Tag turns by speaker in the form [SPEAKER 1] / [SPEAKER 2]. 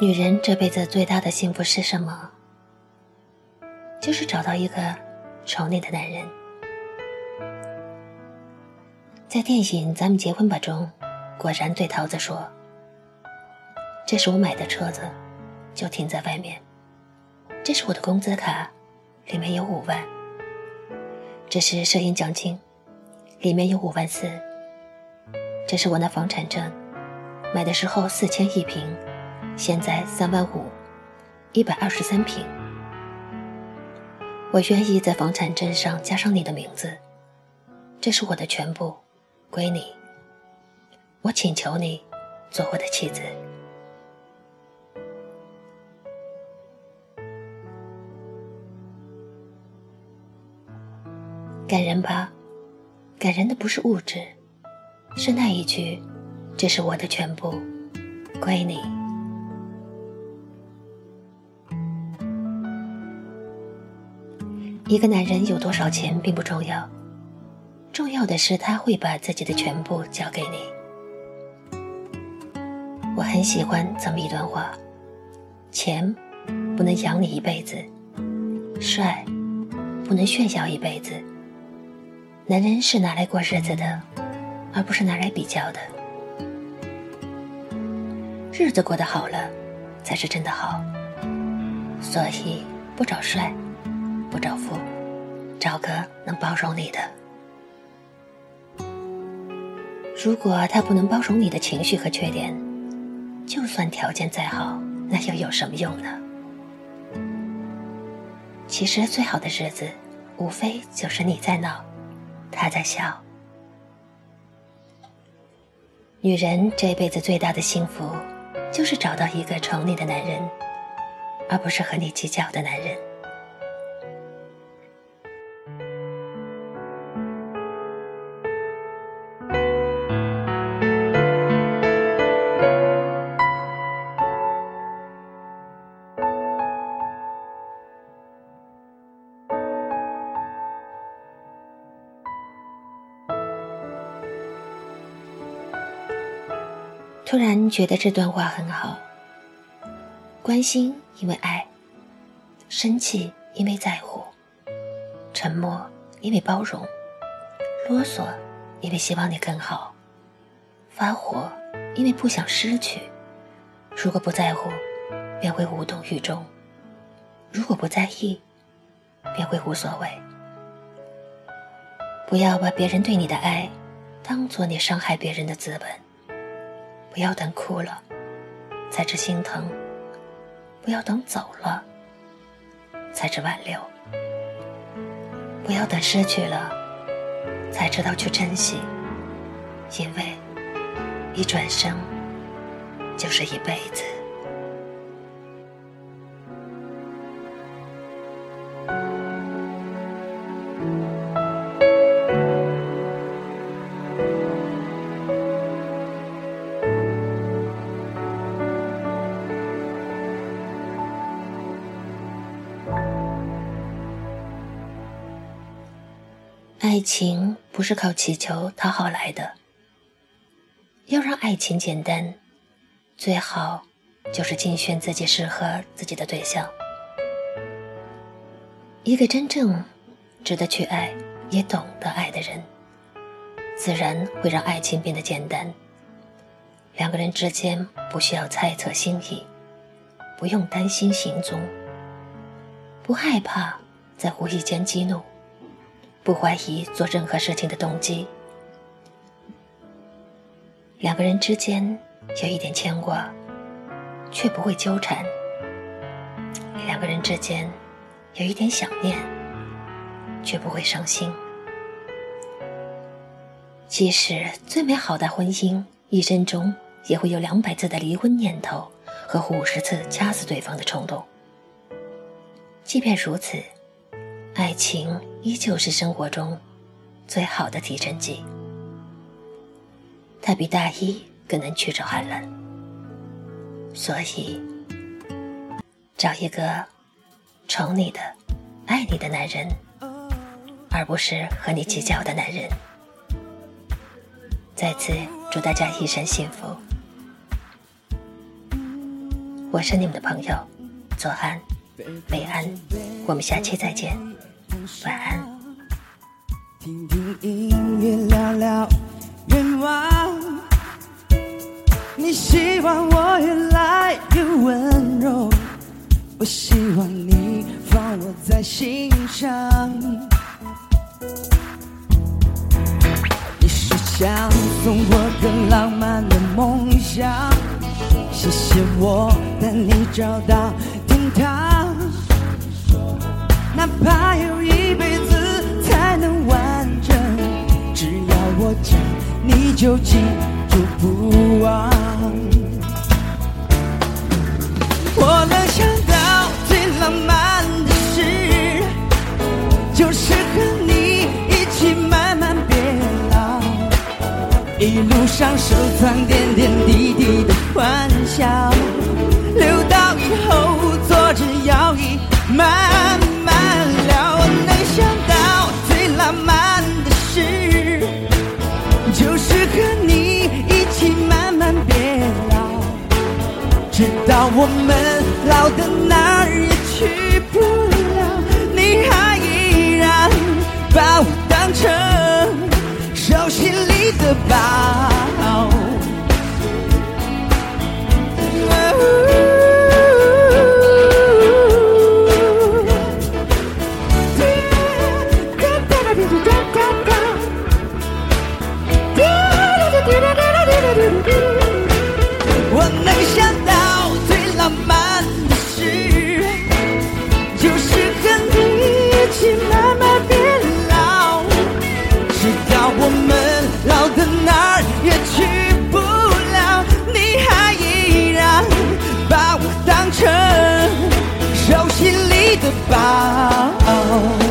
[SPEAKER 1] 女人这辈子最大的幸福是什么？就是找到一个宠你的男人。在电影《咱们结婚吧》中，果然对桃子说：“这是我买的车子，就停在外面。这是我的工资卡，里面有五万。这是摄影奖金，里面有五万四。这是我那房产证，买的时候四千一平。”现在三万五，一百二十三平。我愿意在房产证上加上你的名字，这是我的全部，归你。我请求你做我的妻子。感人吧？感人的不是物质，是那一句：“这是我的全部，归你。”一个男人有多少钱并不重要，重要的是他会把自己的全部交给你。我很喜欢这么一段话：钱不能养你一辈子，帅不能炫耀一辈子。男人是拿来过日子的，而不是拿来比较的。日子过得好了，才是真的好。所以不找帅。不找富，找个能包容你的。如果他不能包容你的情绪和缺点，就算条件再好，那又有什么用呢？其实最好的日子，无非就是你在闹，他在笑。女人这辈子最大的幸福，就是找到一个宠你的男人，而不是和你计较的男人。突然觉得这段话很好。关心因为爱，生气因为在乎，沉默因为包容，啰嗦因为希望你更好，发火因为不想失去。如果不在乎，便会无动于衷；如果不在意，便会无所谓。不要把别人对你的爱，当做你伤害别人的资本。不要等哭了，才知心疼；不要等走了，才知挽留；不要等失去了，才知道去珍惜。因为一转身就是一辈子。爱情不是靠祈求讨好来的。要让爱情简单，最好就是精选自己适合自己的对象。一个真正值得去爱也懂得爱的人，自然会让爱情变得简单。两个人之间不需要猜测心意，不用担心行踪，不害怕在无意间激怒。不怀疑做任何事情的动机，两个人之间有一点牵挂，却不会纠缠；两个人之间有一点想念，却不会伤心。即使最美好的婚姻，一生中也会有两百次的离婚念头和五十次掐死对方的冲动。即便如此。爱情依旧是生活中最好的提振剂，它比大衣更能驱逐寒冷。所以，找一个宠你的、爱你的男人，而不是和你计较的男人。再次祝大家一生幸福。我是你们的朋友左安、北安，我们下期再见，晚安。
[SPEAKER 2] 听听音乐，聊聊愿望。你希望我越来越温柔，我希望你放我在心上。你是想送我更浪漫的梦想，谢谢我带你找到天堂，哪怕有一辈子才能完整，只要我讲，你就记住不忘。我能想到最浪漫的事，就是和你一起慢慢变老，一路上收藏点点滴滴的欢笑，留到以后坐着摇椅慢慢 about.